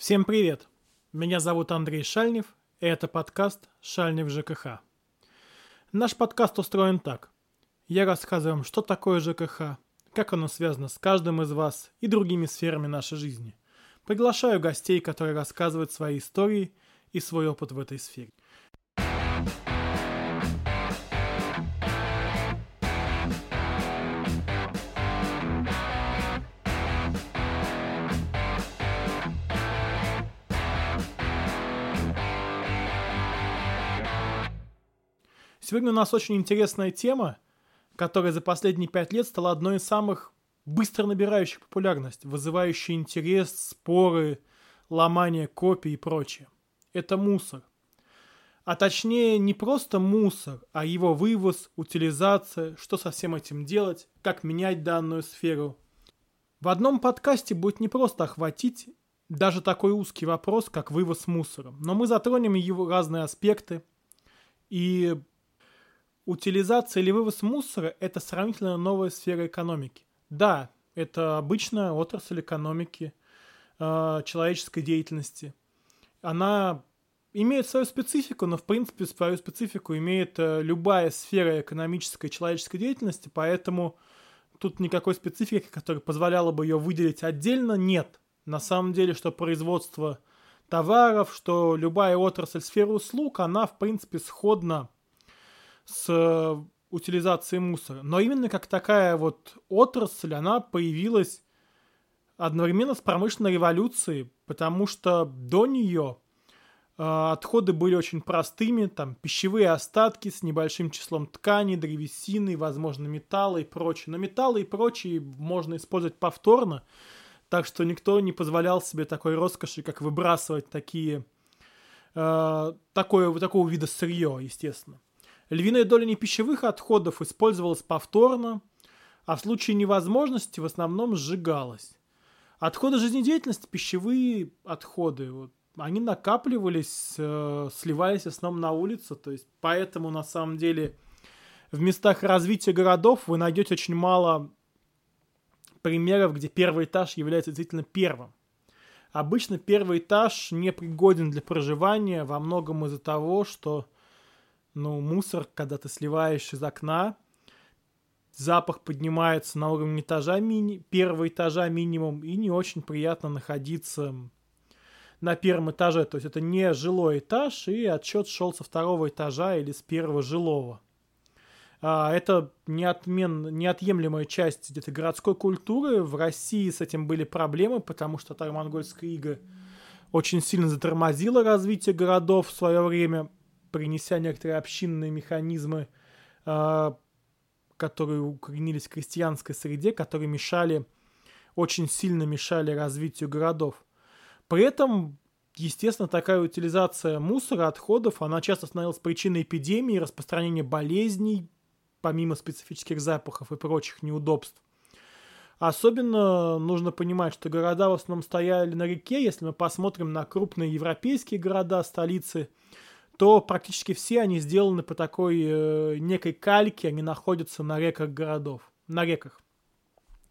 Всем привет! Меня зовут Андрей Шальнев, и это подкаст «Шальнев ЖКХ». Наш подкаст устроен так. Я рассказываю вам, что такое ЖКХ, как оно связано с каждым из вас и другими сферами нашей жизни. Приглашаю гостей, которые рассказывают свои истории и свой опыт в этой сфере. Сегодня у нас очень интересная тема, которая за последние пять лет стала одной из самых быстро набирающих популярность, вызывающей интерес, споры, ломание копий и прочее. Это мусор. А точнее, не просто мусор, а его вывоз, утилизация, что со всем этим делать, как менять данную сферу. В одном подкасте будет не просто охватить даже такой узкий вопрос, как вывоз мусора, но мы затронем его разные аспекты и Утилизация или вывоз мусора – это сравнительно новая сфера экономики. Да, это обычная отрасль экономики, э, человеческой деятельности. Она имеет свою специфику, но в принципе свою специфику имеет э, любая сфера экономической человеческой деятельности, поэтому тут никакой специфики, которая позволяла бы ее выделить отдельно, нет. На самом деле, что производство товаров, что любая отрасль сферы услуг, она в принципе сходна с э, утилизацией мусора. Но именно как такая вот отрасль, она появилась одновременно с промышленной революцией, потому что до нее э, отходы были очень простыми, там пищевые остатки с небольшим числом тканей, древесины, возможно, металла и прочее. Но металлы и прочее можно использовать повторно, так что никто не позволял себе такой роскоши, как выбрасывать такие, э, такое, такого вида сырье, естественно. Львиная доля непищевых отходов использовалась повторно, а в случае невозможности в основном сжигалась. Отходы жизнедеятельности, пищевые отходы, вот, они накапливались, э, сливались в основном на улице, то есть поэтому на самом деле в местах развития городов вы найдете очень мало примеров, где первый этаж является действительно первым. Обычно первый этаж не пригоден для проживания во многом из-за того, что ну, мусор, когда ты сливаешь из окна, запах поднимается на уровень этажа мини, первого этажа минимум, и не очень приятно находиться на первом этаже. То есть это не жилой этаж, и отчет шел со второго этажа или с первого жилого. А, это неотмен, неотъемлемая часть где-то городской культуры. В России с этим были проблемы, потому что татаро-монгольская ига очень сильно затормозила развитие городов в свое время принеся некоторые общинные механизмы, э, которые укоренились в крестьянской среде, которые мешали, очень сильно мешали развитию городов. При этом, естественно, такая утилизация мусора, отходов, она часто становилась причиной эпидемии, распространения болезней, помимо специфических запахов и прочих неудобств. Особенно нужно понимать, что города в основном стояли на реке. Если мы посмотрим на крупные европейские города, столицы – то практически все они сделаны по такой э, некой кальке, они находятся на реках городов, на реках.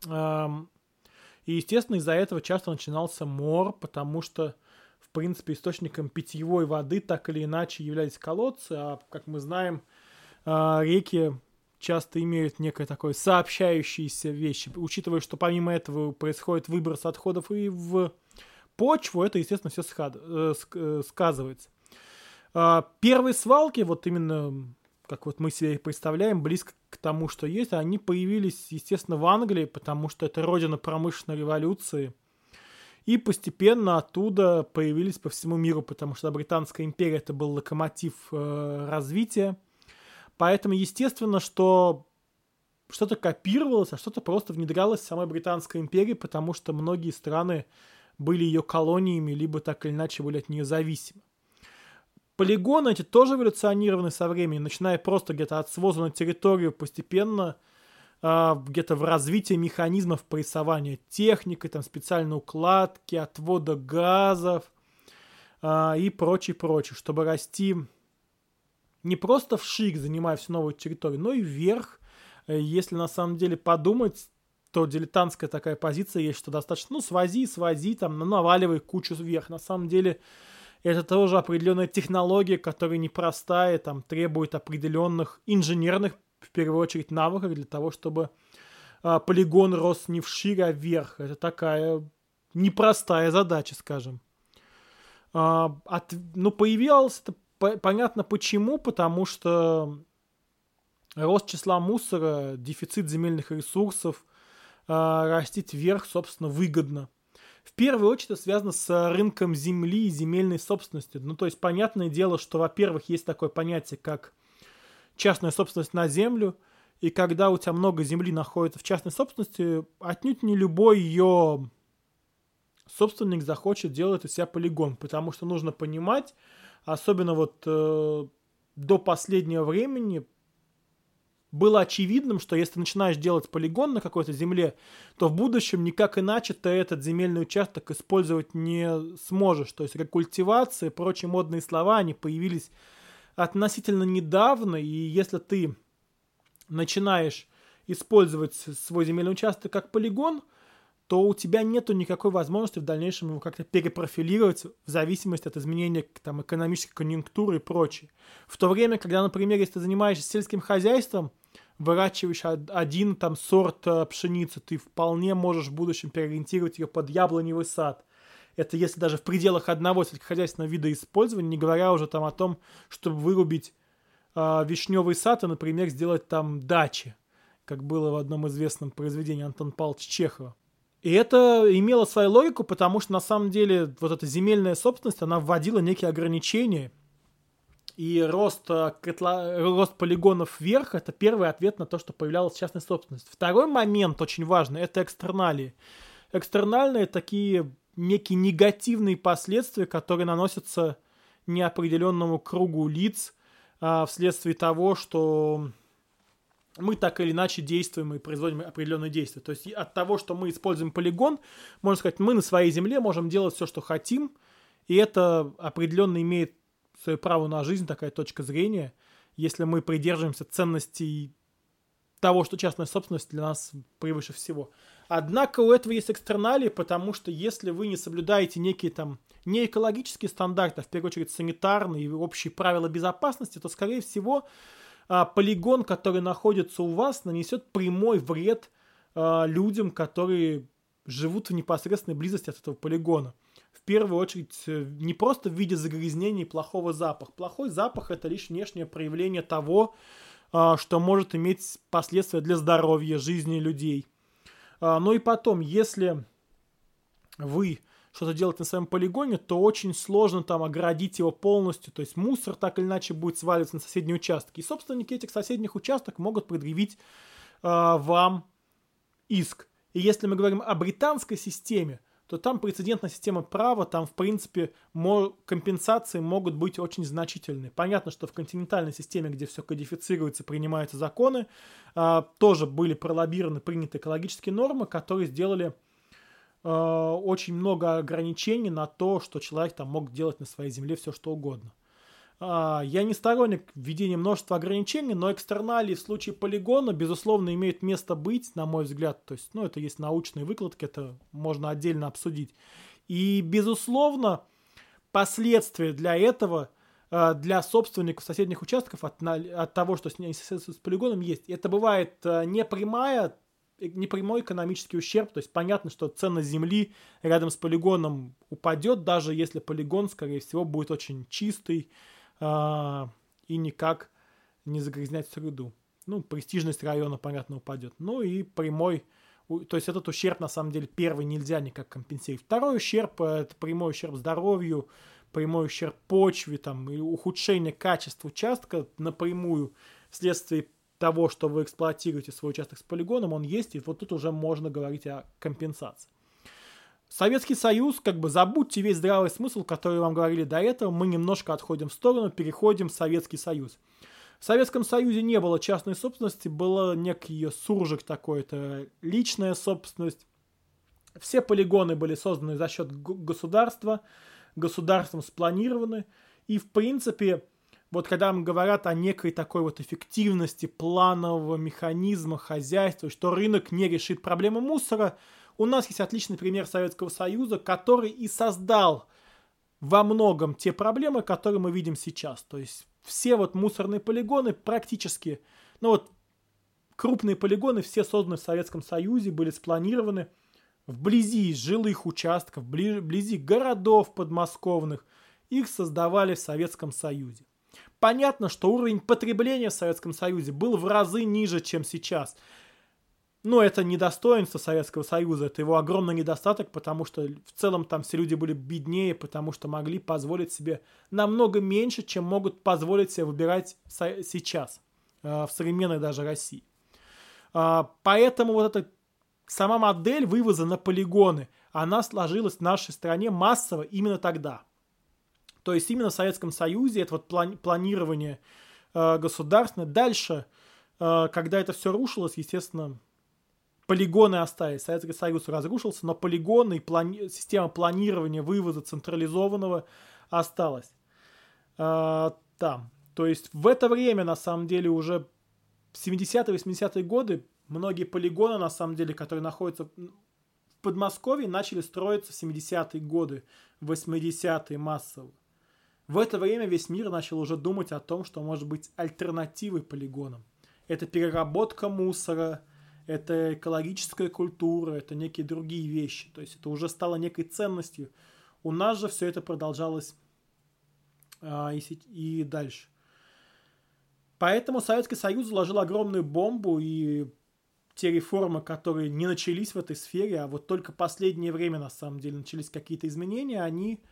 Эм, и, естественно, из-за этого часто начинался мор, потому что, в принципе, источником питьевой воды так или иначе являлись колодцы, а, как мы знаем, э, реки часто имеют некое такое сообщающиеся вещи. Учитывая, что помимо этого происходит выброс отходов и в почву, это, естественно, все э, э, сказывается. А, первые свалки, вот именно как вот мы себе их представляем, близко к тому, что есть, они появились, естественно, в Англии, потому что это родина промышленной революции. И постепенно оттуда появились по всему миру, потому что Британская империя это был локомотив э, развития. Поэтому, естественно, что что-то копировалось, а что-то просто внедрялось в самой Британской империи, потому что многие страны были ее колониями, либо так или иначе были от нее зависимы. Полигоны эти тоже эволюционированы со временем, начиная просто где-то от своза на территорию постепенно э, где-то в развитии механизмов прессования техники, там специальной укладки, отвода газов э, и прочее, прочее, чтобы расти не просто в шик, занимая всю новую территорию, но и вверх. Э, если на самом деле подумать, то дилетантская такая позиция есть, что достаточно, ну, свози, свози, там, наваливай кучу вверх. На самом деле, это тоже определенная технология, которая непростая, там, требует определенных инженерных, в первую очередь, навыков для того, чтобы а, полигон рос не вширь, а вверх. Это такая непростая задача, скажем. А, от, ну, появилось это по, понятно почему, потому что рост числа мусора, дефицит земельных ресурсов, а, растить вверх, собственно, выгодно. В первую очередь это связано с рынком земли и земельной собственностью. Ну, то есть, понятное дело, что, во-первых, есть такое понятие, как частная собственность на землю, и когда у тебя много земли находится в частной собственности, отнюдь не любой ее собственник захочет делать у себя полигон, потому что нужно понимать, особенно вот э, до последнего времени было очевидным, что если ты начинаешь делать полигон на какой-то земле, то в будущем никак иначе ты этот земельный участок использовать не сможешь. То есть рекультивация и прочие модные слова, они появились относительно недавно, и если ты начинаешь использовать свой земельный участок как полигон – то у тебя нету никакой возможности в дальнейшем его как-то перепрофилировать в зависимости от изменения там, экономической конъюнктуры и прочее. В то время, когда, например, если ты занимаешься сельским хозяйством, выращиваешь один там сорт э, пшеницы, ты вполне можешь в будущем переориентировать ее под яблоневый сад. Это если даже в пределах одного сельскохозяйственного вида использования, не говоря уже там о том, чтобы вырубить э, вишневый сад и, например, сделать там дачи, как было в одном известном произведении Антон Павловича Чехова. И это имело свою логику, потому что на самом деле вот эта земельная собственность, она вводила некие ограничения. И рост, э, котла, рост полигонов вверх – это первый ответ на то, что появлялась частная собственность. Второй момент очень важный – это экстерналии. Экстернальные – такие некие негативные последствия, которые наносятся неопределенному кругу лиц а, вследствие того, что мы так или иначе действуем и производим определенные действия. То есть от того, что мы используем полигон, можно сказать, мы на своей земле можем делать все, что хотим, и это определенно имеет свое право на жизнь, такая точка зрения, если мы придерживаемся ценностей того, что частная собственность для нас превыше всего. Однако у этого есть экстерналии, потому что если вы не соблюдаете некие там не экологические стандарты, а в первую очередь санитарные и общие правила безопасности, то, скорее всего, а, полигон, который находится у вас, нанесет прямой вред а, людям, которые живут в непосредственной близости от этого полигона. В первую очередь, э, не просто в виде загрязнения и плохого запаха. Плохой запах – это лишь внешнее проявление того, а, что может иметь последствия для здоровья, жизни людей. А, ну и потом, если вы что-то делать на своем полигоне, то очень сложно там оградить его полностью. То есть мусор так или иначе будет сваливаться на соседние участки. И собственники этих соседних участков могут предъявить э, вам иск. И если мы говорим о британской системе, то там прецедентная система права, там, в принципе, компенсации могут быть очень значительные. Понятно, что в континентальной системе, где все кодифицируется, принимаются законы, э, тоже были пролоббированы, приняты экологические нормы, которые сделали Э, очень много ограничений на то, что человек там мог делать на своей земле все что угодно. Uh, я не сторонник введения множества ограничений, но экстерналии в случае полигона, безусловно, имеют место быть, на мой взгляд. То есть, ну, это есть научные выкладки, это можно отдельно обсудить. И, безусловно, последствия для этого, uh, для собственников соседних участков от, от того, что с, с полигоном есть. Это бывает uh, не прямая непрямой экономический ущерб, то есть понятно, что ценность земли рядом с полигоном упадет, даже если полигон, скорее всего, будет очень чистый э, и никак не загрязнять среду. Ну, престижность района, понятно, упадет. Ну и прямой, то есть этот ущерб, на самом деле, первый нельзя никак компенсировать. Второй ущерб – это прямой ущерб здоровью, прямой ущерб почве, там, и ухудшение качества участка напрямую вследствие того, что вы эксплуатируете свой участок с полигоном, он есть, и вот тут уже можно говорить о компенсации. Советский Союз, как бы забудьте весь здравый смысл, который вам говорили до этого, мы немножко отходим в сторону, переходим в Советский Союз. В Советском Союзе не было частной собственности, было некий суржик такой, это личная собственность. Все полигоны были созданы за счет государства, государством спланированы, и в принципе вот когда мы говорят о некой такой вот эффективности планового механизма хозяйства, что рынок не решит проблему мусора, у нас есть отличный пример Советского Союза, который и создал во многом те проблемы, которые мы видим сейчас. То есть все вот мусорные полигоны практически, ну вот крупные полигоны все созданы в Советском Союзе, были спланированы вблизи жилых участков, вблизи городов подмосковных. Их создавали в Советском Союзе. Понятно, что уровень потребления в Советском Союзе был в разы ниже, чем сейчас. Но это не достоинство Советского Союза, это его огромный недостаток, потому что в целом там все люди были беднее, потому что могли позволить себе намного меньше, чем могут позволить себе выбирать сейчас, э, в современной даже России. А, поэтому вот эта сама модель вывоза на полигоны, она сложилась в нашей стране массово именно тогда. То есть именно в Советском Союзе это вот плани планирование э, государственное. Дальше, э, когда это все рушилось, естественно, полигоны остались. Советский Союз разрушился, но полигоны и плани система планирования вывоза централизованного осталась э, там. То есть в это время, на самом деле, уже в 70-е, 80-е годы многие полигоны, на самом деле, которые находятся в Подмосковье, начали строиться в 70-е годы, 80-е массово. В это время весь мир начал уже думать о том, что может быть альтернативой полигонам. Это переработка мусора, это экологическая культура, это некие другие вещи. То есть это уже стало некой ценностью. У нас же все это продолжалось а, и, и дальше. Поэтому Советский Союз заложил огромную бомбу, и те реформы, которые не начались в этой сфере, а вот только последнее время, на самом деле, начались какие-то изменения, они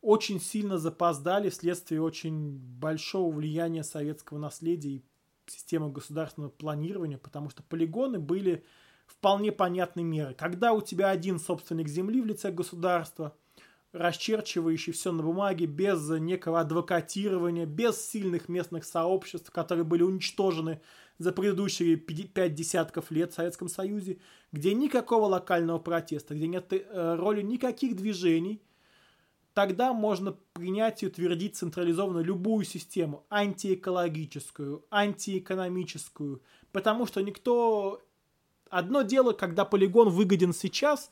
очень сильно запоздали вследствие очень большого влияния советского наследия и системы государственного планирования, потому что полигоны были вполне понятной меры. Когда у тебя один собственник земли в лице государства, расчерчивающий все на бумаге, без некого адвокатирования, без сильных местных сообществ, которые были уничтожены за предыдущие пять десятков лет в Советском Союзе, где никакого локального протеста, где нет э, роли никаких движений, тогда можно принять и утвердить централизованно любую систему, антиэкологическую, антиэкономическую, потому что никто... Одно дело, когда полигон выгоден сейчас,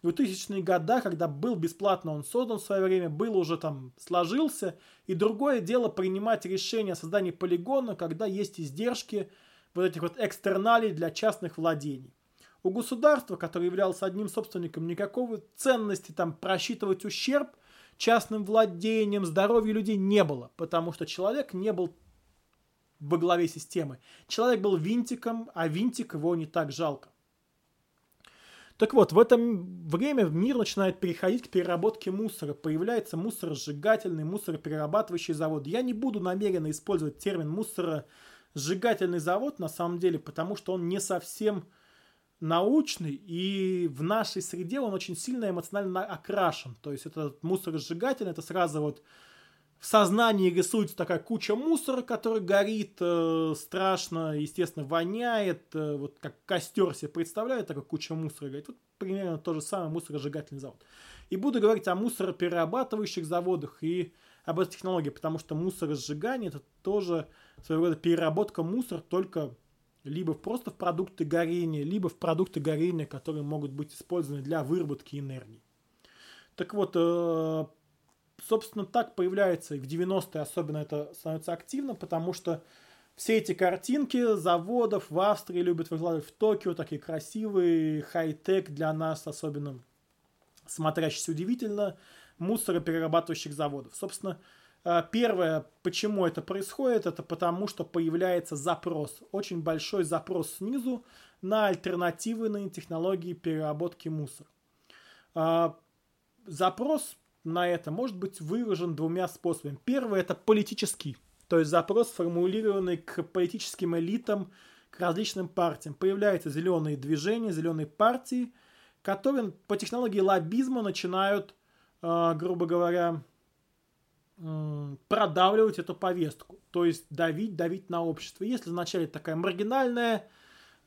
в 2000-е годы, когда был бесплатно он создан в свое время, был уже там, сложился, и другое дело принимать решение о создании полигона, когда есть издержки вот этих вот экстерналей для частных владений. У государства, которое являлось одним собственником, никакого ценности там просчитывать ущерб – частным владением, здоровью людей не было, потому что человек не был во главе системы. Человек был винтиком, а винтик его не так жалко. Так вот, в это время мир начинает переходить к переработке мусора. Появляется мусоросжигательный, мусороперерабатывающий завод. Я не буду намеренно использовать термин мусоросжигательный завод, на самом деле, потому что он не совсем научный, и в нашей среде он очень сильно эмоционально окрашен. То есть этот мусоросжигатель, это сразу вот в сознании рисуется такая куча мусора, который горит э, страшно, естественно, воняет, э, вот как костер себе представляет, такая куча мусора горит. Вот примерно то же самое мусоросжигательный завод. И буду говорить о мусороперерабатывающих заводах и об этой технологии, потому что мусоросжигание это тоже своего рода переработка мусора, только либо просто в продукты горения, либо в продукты горения, которые могут быть использованы для выработки энергии. Так вот, э, собственно, так появляется и в 90-е особенно это становится активно, потому что все эти картинки заводов в Австрии любят выкладывать в Токио, такие красивые, хай-тек для нас, особенно смотрящиеся удивительно, мусороперерабатывающих заводов. Собственно, первое, почему это происходит, это потому, что появляется запрос, очень большой запрос снизу на альтернативные технологии переработки мусора. А, запрос на это может быть выражен двумя способами. Первый это политический, то есть запрос, сформулированный к политическим элитам, к различным партиям. Появляются зеленые движения, зеленые партии, которые по технологии лоббизма начинают, а, грубо говоря, продавливать эту повестку, то есть давить, давить на общество. Если вначале такая маргинальная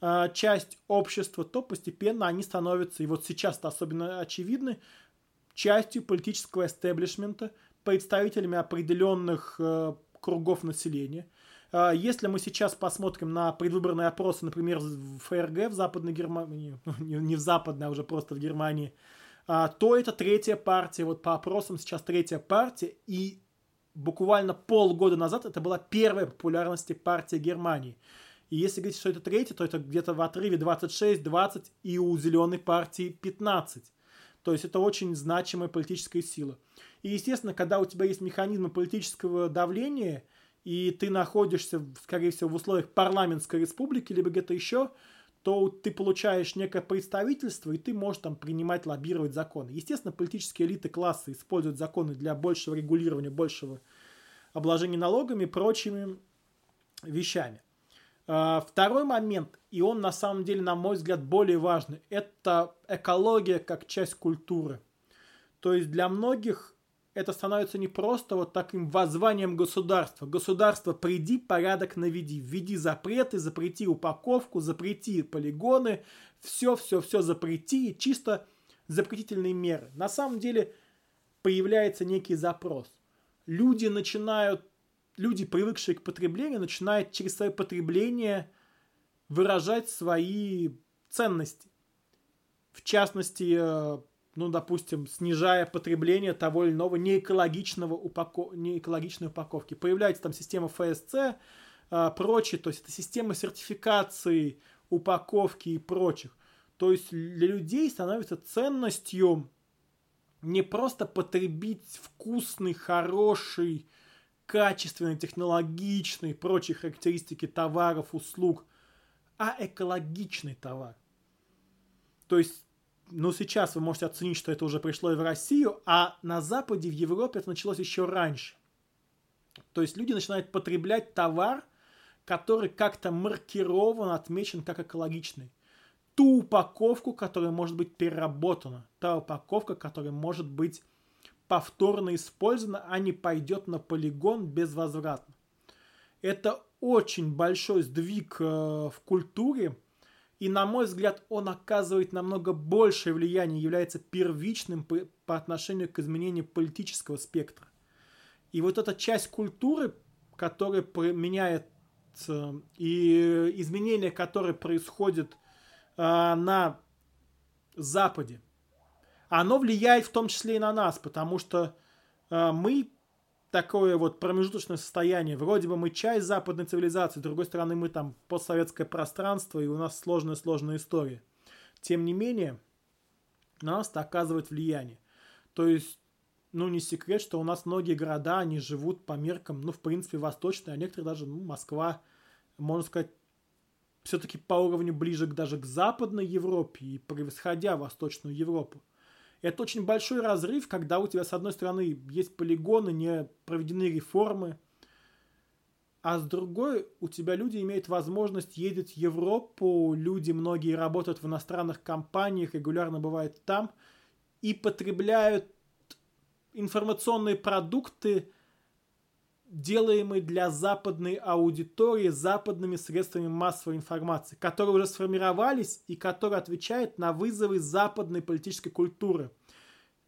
э, часть общества, то постепенно они становятся, и вот сейчас это особенно очевидны, частью политического эстеблишмента, представителями определенных э, кругов населения. А, если мы сейчас посмотрим на предвыборные опросы, например, в ФРГ, в Западной Германии, ну, не в Западной, а уже просто в Германии, а, то это третья партия. Вот по опросам сейчас третья партия. И буквально полгода назад это была первая популярности партия Германии. И если говорить, что это третья, то это где-то в отрыве 26-20 и у зеленой партии 15. То есть это очень значимая политическая сила. И, естественно, когда у тебя есть механизмы политического давления, и ты находишься, скорее всего, в условиях парламентской республики, либо где-то еще, то ты получаешь некое представительство, и ты можешь там принимать, лоббировать законы. Естественно, политические элиты класса используют законы для большего регулирования, большего обложения налогами и прочими вещами. А, второй момент, и он на самом деле, на мой взгляд, более важный, это экология как часть культуры. То есть для многих это становится не просто вот таким воззванием государства. Государство, приди, порядок наведи. Введи запреты, запрети упаковку, запрети полигоны. Все, все, все запрети. И чисто запретительные меры. На самом деле появляется некий запрос. Люди начинают, люди, привыкшие к потреблению, начинают через свое потребление выражать свои ценности. В частности, э, ну, допустим, снижая потребление того или иного неэкологичного упако... неэкологичной упаковки. Появляется там система ФСЦ, а, прочее, то есть это система сертификации упаковки и прочих. То есть для людей становится ценностью не просто потребить вкусный, хороший, качественный, технологичный, прочие характеристики товаров, услуг, а экологичный товар. То есть ну, сейчас вы можете оценить, что это уже пришло и в Россию, а на Западе, в Европе это началось еще раньше. То есть люди начинают потреблять товар, который как-то маркирован, отмечен как экологичный. Ту упаковку, которая может быть переработана. Та упаковка, которая может быть повторно использована, а не пойдет на полигон безвозвратно. Это очень большой сдвиг э, в культуре, и, на мой взгляд, он оказывает намного большее влияние, является первичным по, по отношению к изменению политического спектра. И вот эта часть культуры, которая меняет и изменения, которые происходят а, на Западе, оно влияет в том числе и на нас, потому что а, мы такое вот промежуточное состояние. Вроде бы мы часть западной цивилизации, с другой стороны мы там постсоветское пространство, и у нас сложная-сложная история. Тем не менее, на нас это оказывает влияние. То есть, ну, не секрет, что у нас многие города, они живут по меркам, ну, в принципе, восточные, а некоторые даже, ну, Москва, можно сказать, все-таки по уровню ближе даже к Западной Европе и превосходя Восточную Европу. Это очень большой разрыв, когда у тебя, с одной стороны, есть полигоны, не проведены реформы, а с другой у тебя люди имеют возможность ездить в Европу, люди многие работают в иностранных компаниях, регулярно бывают там, и потребляют информационные продукты, делаемые для западной аудитории западными средствами массовой информации, которые уже сформировались и которые отвечают на вызовы западной политической культуры.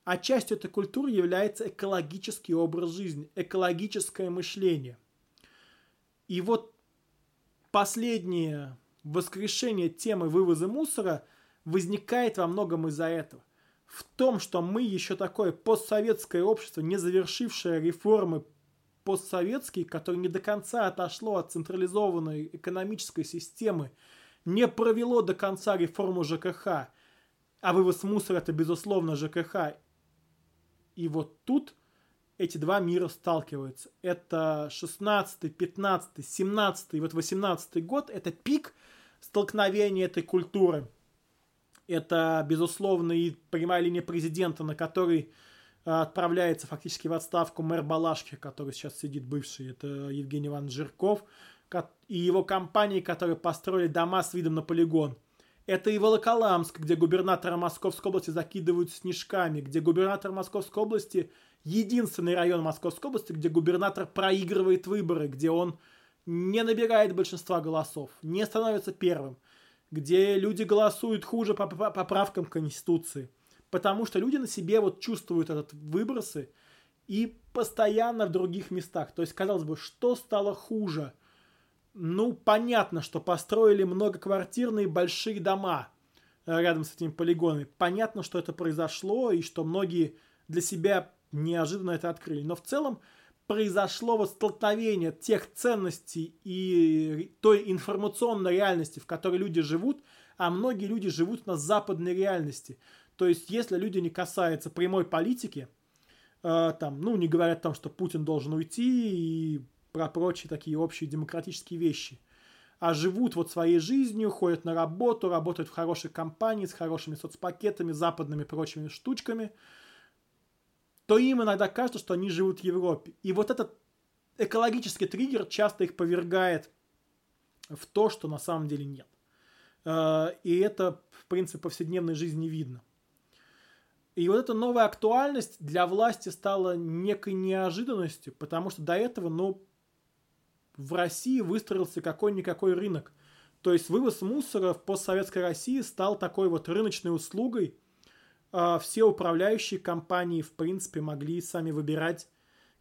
А частью этой культуры является экологический образ жизни, экологическое мышление. И вот последнее воскрешение темы вывоза мусора возникает во многом из-за этого. В том, что мы еще такое постсоветское общество, не завершившее реформы постсоветский, который не до конца отошло от централизованной экономической системы, не провело до конца реформу ЖКХ, а вывоз мусора это безусловно ЖКХ. И вот тут эти два мира сталкиваются. Это 16, 15, 17 и вот 18 год, это пик столкновения этой культуры. Это, безусловно, и прямая линия президента, на которой отправляется фактически в отставку мэр Балашки, который сейчас сидит бывший, это Евгений Иванович Жирков, и его компании, которые построили дома с видом на полигон. Это и Волоколамск, где губернатора Московской области закидывают снежками, где губернатор Московской области единственный район Московской области, где губернатор проигрывает выборы, где он не набирает большинства голосов, не становится первым, где люди голосуют хуже по поправкам Конституции – потому что люди на себе вот чувствуют этот выбросы, и постоянно в других местах. То есть, казалось бы, что стало хуже? Ну, понятно, что построили многоквартирные большие дома э, рядом с этими полигонами. Понятно, что это произошло и что многие для себя неожиданно это открыли. Но в целом произошло вот столкновение тех ценностей и той информационной реальности, в которой люди живут, а многие люди живут на западной реальности. То есть, если люди не касаются прямой политики, э, там, ну, не говорят о том, что Путин должен уйти и про прочие такие общие демократические вещи, а живут вот своей жизнью, ходят на работу, работают в хорошей компании, с хорошими соцпакетами, западными прочими штучками – то им иногда кажется, что они живут в Европе. И вот этот экологический триггер часто их повергает в то, что на самом деле нет. Э, и это, в принципе, повседневной жизни видно. И вот эта новая актуальность для власти стала некой неожиданностью, потому что до этого, ну, в России выстроился какой-никакой рынок. То есть вывоз мусора в постсоветской России стал такой вот рыночной услугой – а, все управляющие компании, в принципе, могли сами выбирать,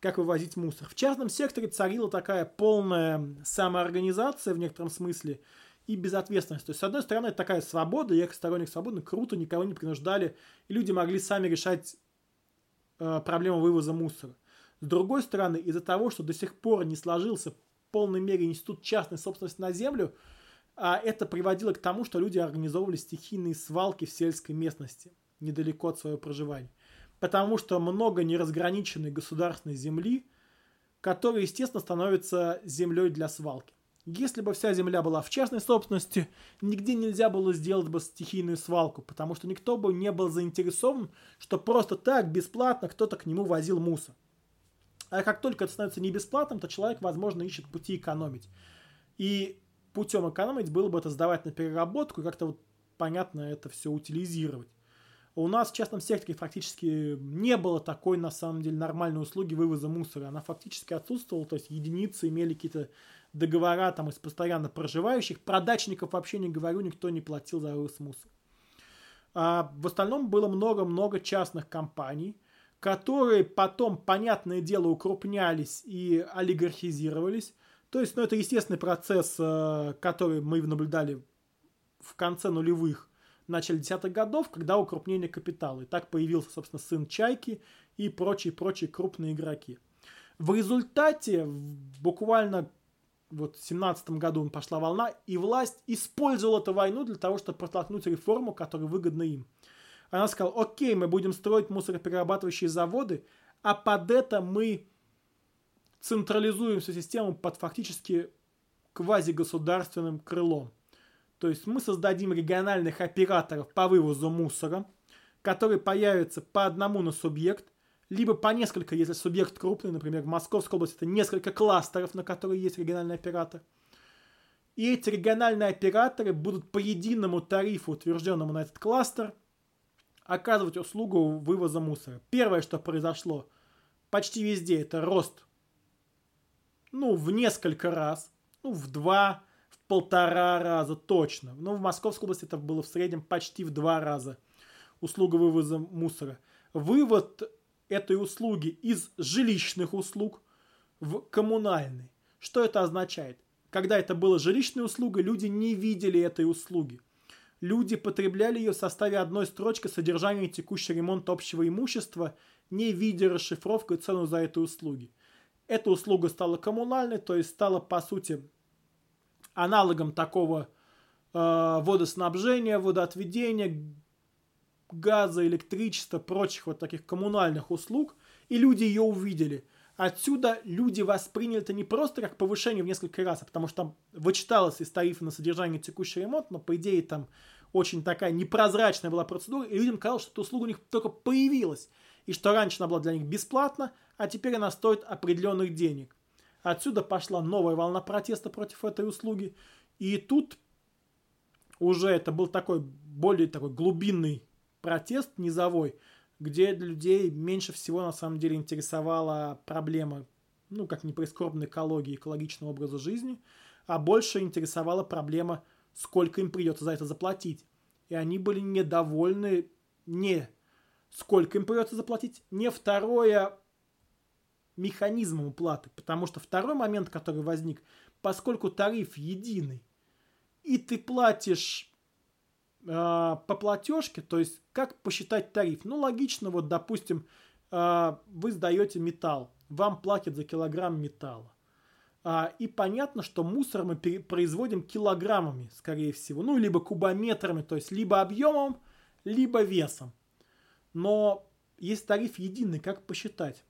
как вывозить мусор. В частном секторе царила такая полная самоорганизация в некотором смысле и безответственность. То есть, с одной стороны, это такая свобода, я как сторонник свободы, круто, никого не принуждали, и люди могли сами решать э, проблему вывоза мусора. С другой стороны, из-за того, что до сих пор не сложился в полной мере институт частной собственности на землю, а это приводило к тому, что люди организовывали стихийные свалки в сельской местности – недалеко от своего проживания. Потому что много неразграниченной государственной земли, которая, естественно, становится землей для свалки. Если бы вся земля была в частной собственности, нигде нельзя было сделать бы стихийную свалку, потому что никто бы не был заинтересован, что просто так, бесплатно, кто-то к нему возил мусор. А как только это становится не бесплатным, то человек, возможно, ищет пути экономить. И путем экономить было бы это сдавать на переработку и как-то вот понятно это все утилизировать. У нас в частном секторе фактически не было такой, на самом деле, нормальной услуги вывоза мусора. Она фактически отсутствовала, то есть единицы имели какие-то договора там из постоянно проживающих. Про дачников вообще не говорю, никто не платил за мусора. А в остальном было много-много частных компаний, которые потом, понятное дело, укрупнялись и олигархизировались. То есть, ну, это естественный процесс, э, который мы наблюдали в конце нулевых начале десятых годов, когда укрупнение капитала. И так появился, собственно, сын Чайки и прочие-прочие крупные игроки. В результате буквально вот в семнадцатом году пошла волна, и власть использовала эту войну для того, чтобы протолкнуть реформу, которая выгодна им. Она сказала, окей, мы будем строить мусороперерабатывающие заводы, а под это мы централизуем всю систему под фактически квазигосударственным крылом. То есть мы создадим региональных операторов по вывозу мусора, которые появятся по одному на субъект, либо по несколько, если субъект крупный, например, в Московской области это несколько кластеров, на которые есть региональный оператор. И эти региональные операторы будут по единому тарифу, утвержденному на этот кластер, оказывать услугу вывоза мусора. Первое, что произошло почти везде, это рост ну, в несколько раз, ну, в два, полтора раза точно. Но в Московской области это было в среднем почти в два раза услуга вывоза мусора. Вывод этой услуги из жилищных услуг в коммунальный. Что это означает? Когда это была жилищная услуга, люди не видели этой услуги. Люди потребляли ее в составе одной строчки содержания текущий ремонт общего имущества, не видя расшифровку и цену за эту услуги. Эта услуга стала коммунальной, то есть стала по сути аналогом такого э, водоснабжения, водоотведения, газа, электричества, прочих вот таких коммунальных услуг, и люди ее увидели. Отсюда люди восприняли это не просто как повышение в несколько раз, а потому что там вычиталось из тарифа на содержание текущий ремонт, но по идее там очень такая непрозрачная была процедура, и людям казалось, что эта услуга у них только появилась, и что раньше она была для них бесплатна, а теперь она стоит определенных денег. Отсюда пошла новая волна протеста против этой услуги. И тут уже это был такой более такой глубинный протест низовой, где людей меньше всего на самом деле интересовала проблема, ну, как не прискорбной экологии, экологичного образа жизни, а больше интересовала проблема, сколько им придется за это заплатить. И они были недовольны не сколько им придется заплатить, не второе механизмом уплаты. Потому что второй момент, который возник, поскольку тариф единый, и ты платишь по платежке, то есть как посчитать тариф? Ну, логично, вот, допустим, э, вы сдаете металл, вам платят за килограмм металла. А, и понятно, что мусор мы производим килограммами, скорее всего. Ну, либо кубометрами, то есть либо объемом, либо весом. Но есть тариф единый, как посчитать?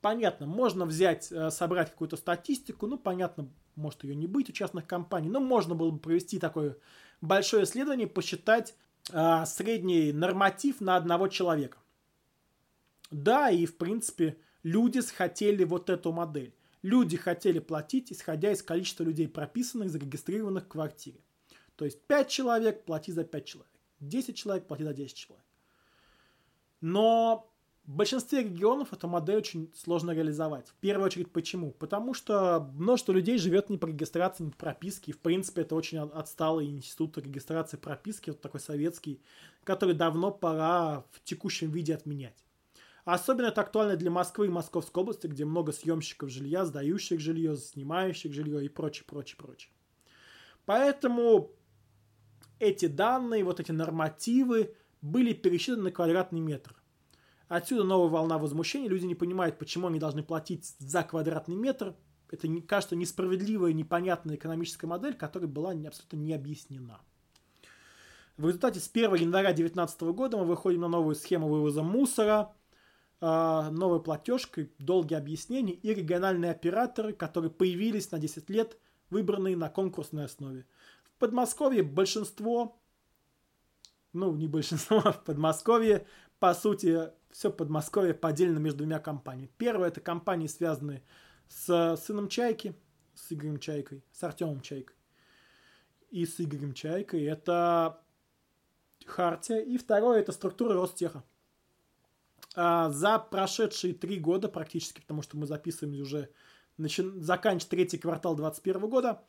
Понятно, можно взять, э, собрать какую-то статистику, ну, понятно, может ее не быть у частных компаний, но можно было бы провести такое большое исследование, посчитать а, средний норматив на одного человека. Да, и в принципе люди хотели вот эту модель. Люди хотели платить, исходя из количества людей, прописанных, зарегистрированных в квартире. То есть 5 человек, плати за 5 человек. 10 человек, плати за 10 человек. Но в большинстве регионов эту модель очень сложно реализовать. В первую очередь почему? Потому что множество людей живет не по регистрации, не по прописке. И, в принципе, это очень отсталый институт регистрации прописки, вот такой советский, который давно пора в текущем виде отменять. Особенно это актуально для Москвы и Московской области, где много съемщиков жилья, сдающих жилье, снимающих жилье и прочее, прочее, прочее. Поэтому эти данные, вот эти нормативы были пересчитаны на квадратный метр. Отсюда новая волна возмущения. Люди не понимают, почему они должны платить за квадратный метр. Это, кажется, несправедливая, непонятная экономическая модель, которая была абсолютно не объяснена. В результате с 1 января 2019 года мы выходим на новую схему вывоза мусора, а, новой платежкой, долгие объяснения и региональные операторы, которые появились на 10 лет, выбранные на конкурсной основе. В Подмосковье большинство, ну не большинство, в Подмосковье, по сути, все Подмосковье поделено между двумя компаниями. Первая это компании, связанные с сыном Чайки, с Игорем Чайкой, с Артемом Чайкой и с Игорем Чайкой. Это Хартия. И второе это структура Ростеха. А за прошедшие три года практически, потому что мы записываем уже, начи... заканчивать третий квартал 2021 года,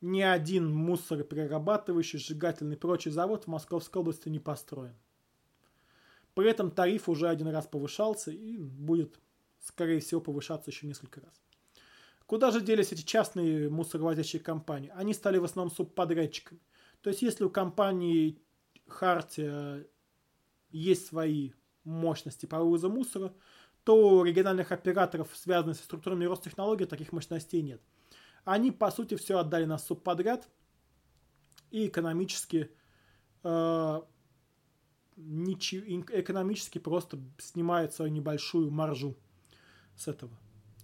ни один мусороперерабатывающий, сжигательный и прочий завод в Московской области не построен. При этом тариф уже один раз повышался и будет, скорее всего, повышаться еще несколько раз. Куда же делись эти частные мусоровозящие компании? Они стали в основном субподрядчиками. То есть, если у компании Хартия есть свои мощности по вывозу мусора, то у региональных операторов, связанных со структурами Ростехнологий, таких мощностей нет. Они, по сути, все отдали на субподряд и экономически, э, ничего, экономически просто снимают свою небольшую маржу с этого.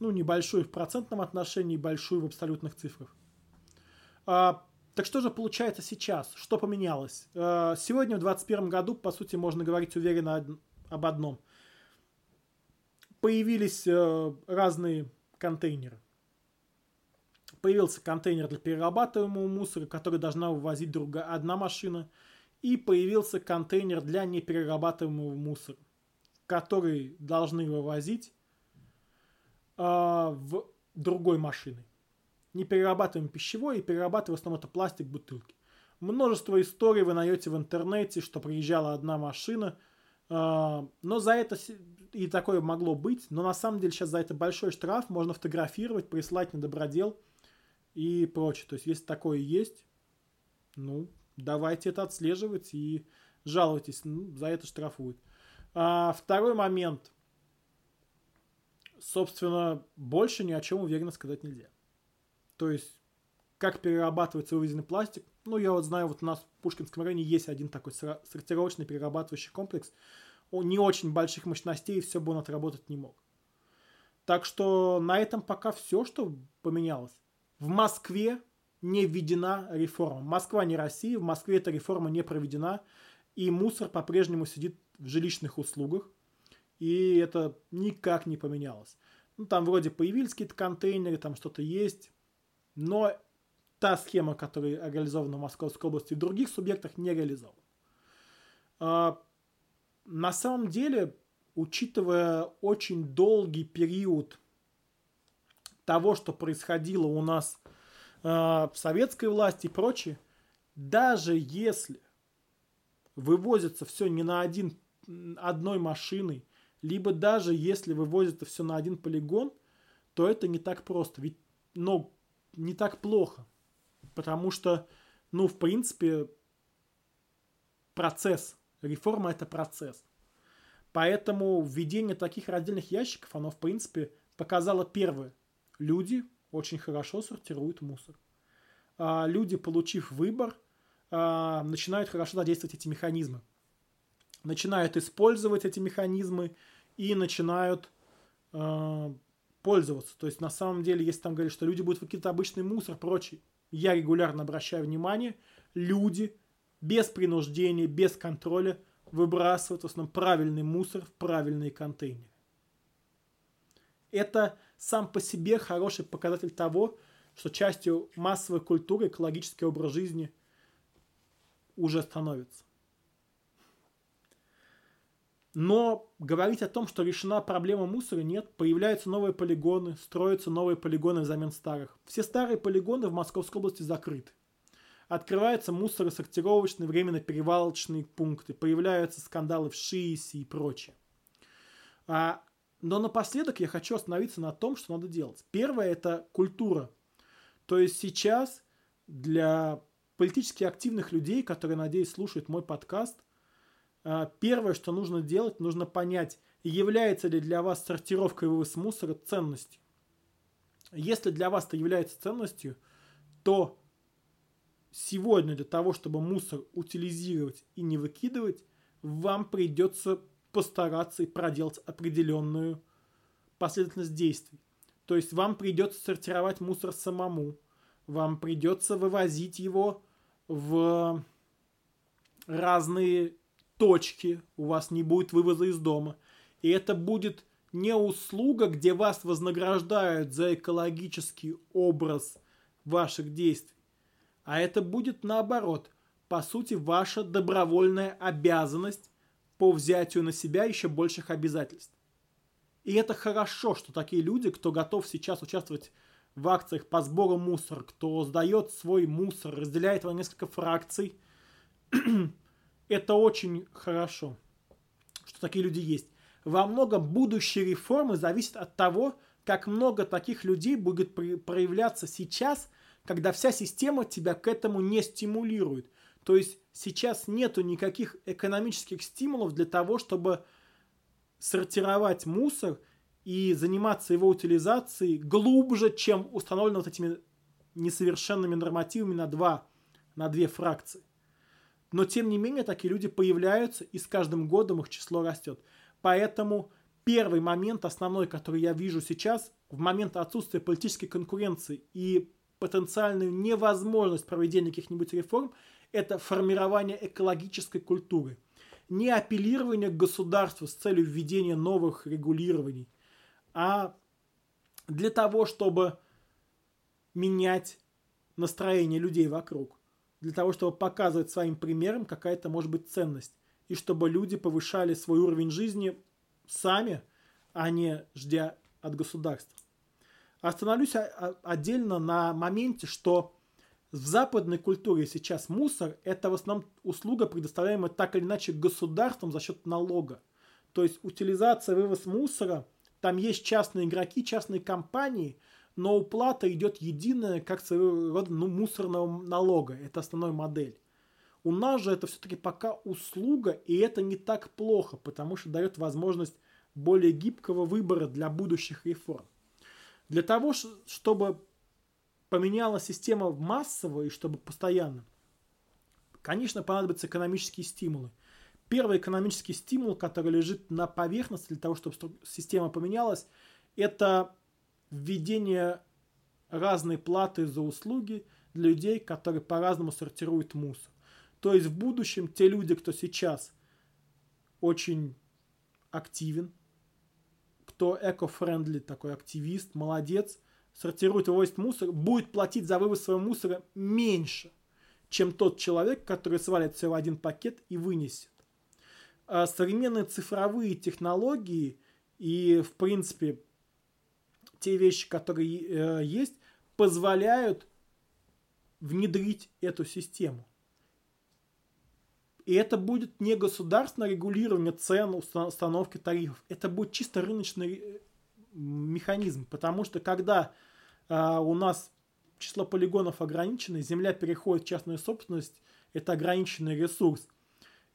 Ну, небольшую в процентном отношении, большую в абсолютных цифрах. А, так что же получается сейчас? Что поменялось? А, сегодня, в 2021 году, по сути, можно говорить уверенно об одном. Появились э, разные контейнеры. Появился контейнер для перерабатываемого мусора, который должна вывозить другая, одна машина. И появился контейнер для неперерабатываемого мусора, который должны вывозить э, в другой машиной. Неперерабатываемый пищевой и перерабатываемый в основном это пластик, бутылки. Множество историй вы найдете в интернете, что приезжала одна машина – а, но за это и такое могло быть, но на самом деле сейчас за это большой штраф, можно фотографировать, прислать на добродел и прочее. То есть, если такое есть, ну, давайте это отслеживать и жалуйтесь, ну, за это штрафуют. А, второй момент. Собственно, больше ни о чем уверенно сказать нельзя. То есть, как перерабатывается вывезенный пластик, ну, я вот знаю, вот у нас в Пушкинском районе есть один такой сортировочный перерабатывающий комплекс. Он не очень больших мощностей, и все бы он отработать не мог. Так что на этом пока все, что поменялось. В Москве не введена реформа. Москва не Россия, в Москве эта реформа не проведена, и мусор по-прежнему сидит в жилищных услугах, и это никак не поменялось. Ну, там вроде появились какие-то контейнеры, там что-то есть, но та схема, которая реализована в Московской области и в других субъектах, не реализована. А, на самом деле, учитывая очень долгий период того, что происходило у нас а, в советской власти и прочее, даже если вывозится все не на один, одной машиной, либо даже если вывозят это все на один полигон, то это не так просто. Ведь, ну, не так плохо. Потому что, ну, в принципе, процесс. Реформа – это процесс. Поэтому введение таких раздельных ящиков, оно, в принципе, показало первое. Люди очень хорошо сортируют мусор. А люди, получив выбор, а, начинают хорошо задействовать эти механизмы. Начинают использовать эти механизмы и начинают а, пользоваться. То есть, на самом деле, если там говорят, что люди будут выкидывать обычный мусор, прочий, я регулярно обращаю внимание, люди без принуждения, без контроля – выбрасывают в основном правильный мусор в правильные контейнеры. Это сам по себе хороший показатель того, что частью массовой культуры экологический образ жизни уже становится. Но говорить о том, что решена проблема мусора, нет. Появляются новые полигоны, строятся новые полигоны взамен старых. Все старые полигоны в Московской области закрыты. Открываются мусоросортировочные временно-перевалочные пункты, появляются скандалы в ШИИСе и прочее. А, но напоследок я хочу остановиться на том, что надо делать. Первое – это культура. То есть сейчас для политически активных людей, которые, надеюсь, слушают мой подкаст, а, первое, что нужно делать, нужно понять, является ли для вас сортировка и вывоз мусора ценностью. Если для вас это является ценностью, то сегодня для того, чтобы мусор утилизировать и не выкидывать, вам придется постараться и проделать определенную последовательность действий. То есть вам придется сортировать мусор самому, вам придется вывозить его в разные точки, у вас не будет вывоза из дома. И это будет не услуга, где вас вознаграждают за экологический образ ваших действий, а это будет наоборот, по сути, ваша добровольная обязанность по взятию на себя еще больших обязательств. И это хорошо, что такие люди, кто готов сейчас участвовать в акциях по сбору мусора, кто сдает свой мусор, разделяет его на несколько фракций, это очень хорошо, что такие люди есть. Во многом будущие реформы зависят от того, как много таких людей будет проявляться сейчас – когда вся система тебя к этому не стимулирует. То есть сейчас нету никаких экономических стимулов для того, чтобы сортировать мусор и заниматься его утилизацией глубже, чем установлено вот этими несовершенными нормативами на, два, на две фракции. Но тем не менее такие люди появляются, и с каждым годом их число растет. Поэтому первый момент, основной, который я вижу сейчас, в момент отсутствия политической конкуренции и потенциальную невозможность проведения каких-нибудь реформ, это формирование экологической культуры. Не апеллирование к государству с целью введения новых регулирований, а для того, чтобы менять настроение людей вокруг. Для того, чтобы показывать своим примером какая-то может быть ценность. И чтобы люди повышали свой уровень жизни сами, а не ждя от государства. Остановлюсь отдельно на моменте, что в западной культуре сейчас мусор – это в основном услуга, предоставляемая так или иначе государством за счет налога. То есть утилизация, вывоз мусора, там есть частные игроки, частные компании, но уплата идет единая, как своего рода ну, мусорного налога. Это основная модель. У нас же это все-таки пока услуга, и это не так плохо, потому что дает возможность более гибкого выбора для будущих реформ. Для того, чтобы поменялась система массово и чтобы постоянно, конечно, понадобятся экономические стимулы. Первый экономический стимул, который лежит на поверхности для того, чтобы система поменялась, это введение разной платы за услуги для людей, которые по-разному сортируют мусор. То есть в будущем те люди, кто сейчас очень активен, кто эко-френдли, такой активист, молодец, сортирует и вывозит мусор, будет платить за вывоз своего мусора меньше, чем тот человек, который свалит все в один пакет и вынесет. А современные цифровые технологии и, в принципе, те вещи, которые э, есть, позволяют внедрить эту систему. И это будет не государственное регулирование цен, установки тарифов. Это будет чисто рыночный э, механизм. Потому что когда а, у нас число полигонов ограничено, земля переходит в частную собственность, это ограниченный ресурс.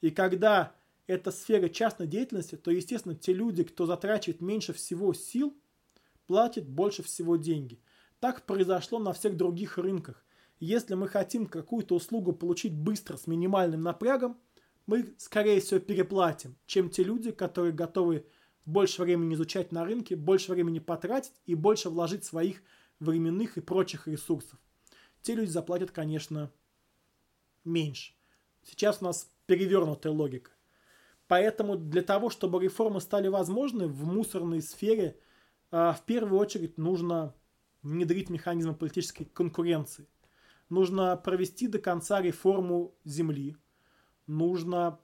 И когда это сфера частной деятельности, то, естественно, те люди, кто затрачивает меньше всего сил, платят больше всего деньги. Так произошло на всех других рынках. Если мы хотим какую-то услугу получить быстро, с минимальным напрягом, мы, скорее всего, переплатим, чем те люди, которые готовы больше времени изучать на рынке, больше времени потратить и больше вложить своих временных и прочих ресурсов. Те люди заплатят, конечно, меньше. Сейчас у нас перевернутая логика. Поэтому для того, чтобы реформы стали возможны в мусорной сфере, а, в первую очередь нужно внедрить механизмы политической конкуренции – нужно провести до конца реформу земли, нужно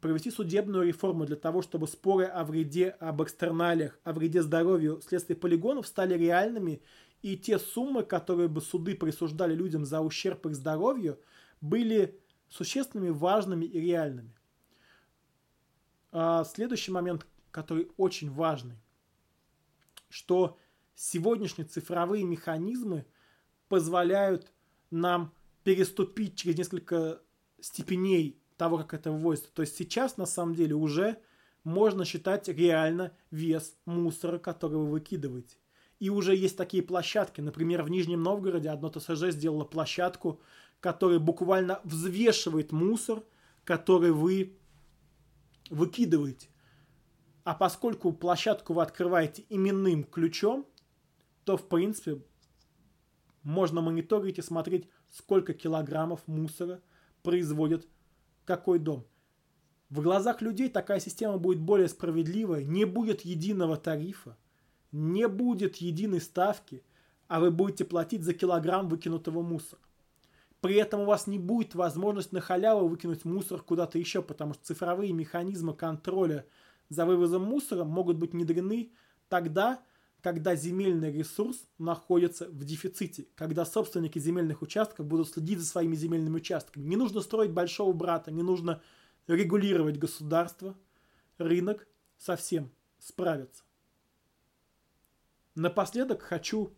провести судебную реформу для того, чтобы споры о вреде, об экстерналиях, о вреде здоровью вследствие полигонов стали реальными, и те суммы, которые бы суды присуждали людям за ущерб их здоровью, были существенными, важными и реальными. А следующий момент, который очень важный, что сегодняшние цифровые механизмы – позволяют нам переступить через несколько степеней того, как это вводится. То есть сейчас на самом деле уже можно считать реально вес мусора, который вы выкидываете. И уже есть такие площадки. Например, в Нижнем Новгороде одно ТСЖ сделало площадку, которая буквально взвешивает мусор, который вы выкидываете. А поскольку площадку вы открываете именным ключом, то, в принципе, можно мониторить и смотреть, сколько килограммов мусора производит какой дом. В глазах людей такая система будет более справедливой, не будет единого тарифа, не будет единой ставки, а вы будете платить за килограмм выкинутого мусора. При этом у вас не будет возможности на халяву выкинуть мусор куда-то еще, потому что цифровые механизмы контроля за вывозом мусора могут быть внедрены тогда, когда земельный ресурс находится в дефиците, когда собственники земельных участков будут следить за своими земельными участками. Не нужно строить большого брата, не нужно регулировать государство, рынок совсем справится. Напоследок хочу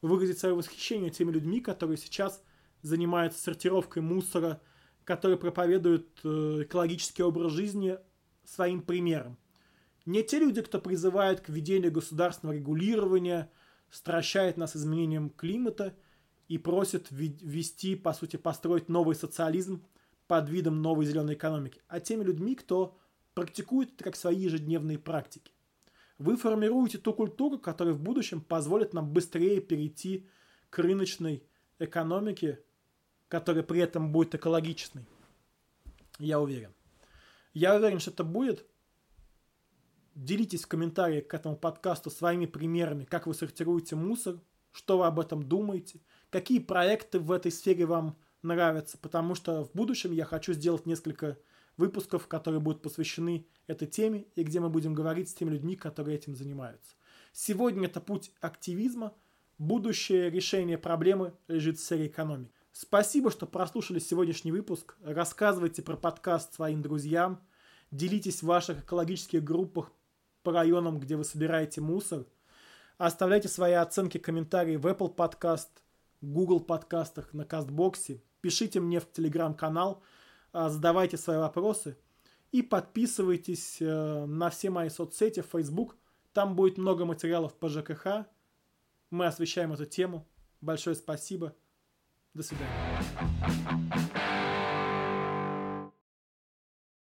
выразить свое восхищение теми людьми, которые сейчас занимаются сортировкой мусора, которые проповедуют э, экологический образ жизни своим примером. Не те люди, кто призывает к введению государственного регулирования, стращает нас изменением климата и просит ввести, по сути, построить новый социализм под видом новой зеленой экономики, а теми людьми, кто практикует это как свои ежедневные практики. Вы формируете ту культуру, которая в будущем позволит нам быстрее перейти к рыночной экономике, которая при этом будет экологичной. Я уверен. Я уверен, что это будет – Делитесь в комментариях к этому подкасту своими примерами, как вы сортируете мусор, что вы об этом думаете, какие проекты в этой сфере вам нравятся, потому что в будущем я хочу сделать несколько выпусков, которые будут посвящены этой теме и где мы будем говорить с теми людьми, которые этим занимаются. Сегодня это путь активизма, будущее решение проблемы лежит в сфере экономики. Спасибо, что прослушали сегодняшний выпуск. Рассказывайте про подкаст своим друзьям. Делитесь в ваших экологических группах по районам, где вы собираете мусор. Оставляйте свои оценки, комментарии в Apple Podcast, Google подкастах, на Кастбоксе. Пишите мне в Телеграм-канал, а, задавайте свои вопросы. И подписывайтесь э, на все мои соцсети, в Facebook. Там будет много материалов по ЖКХ. Мы освещаем эту тему. Большое спасибо. До свидания.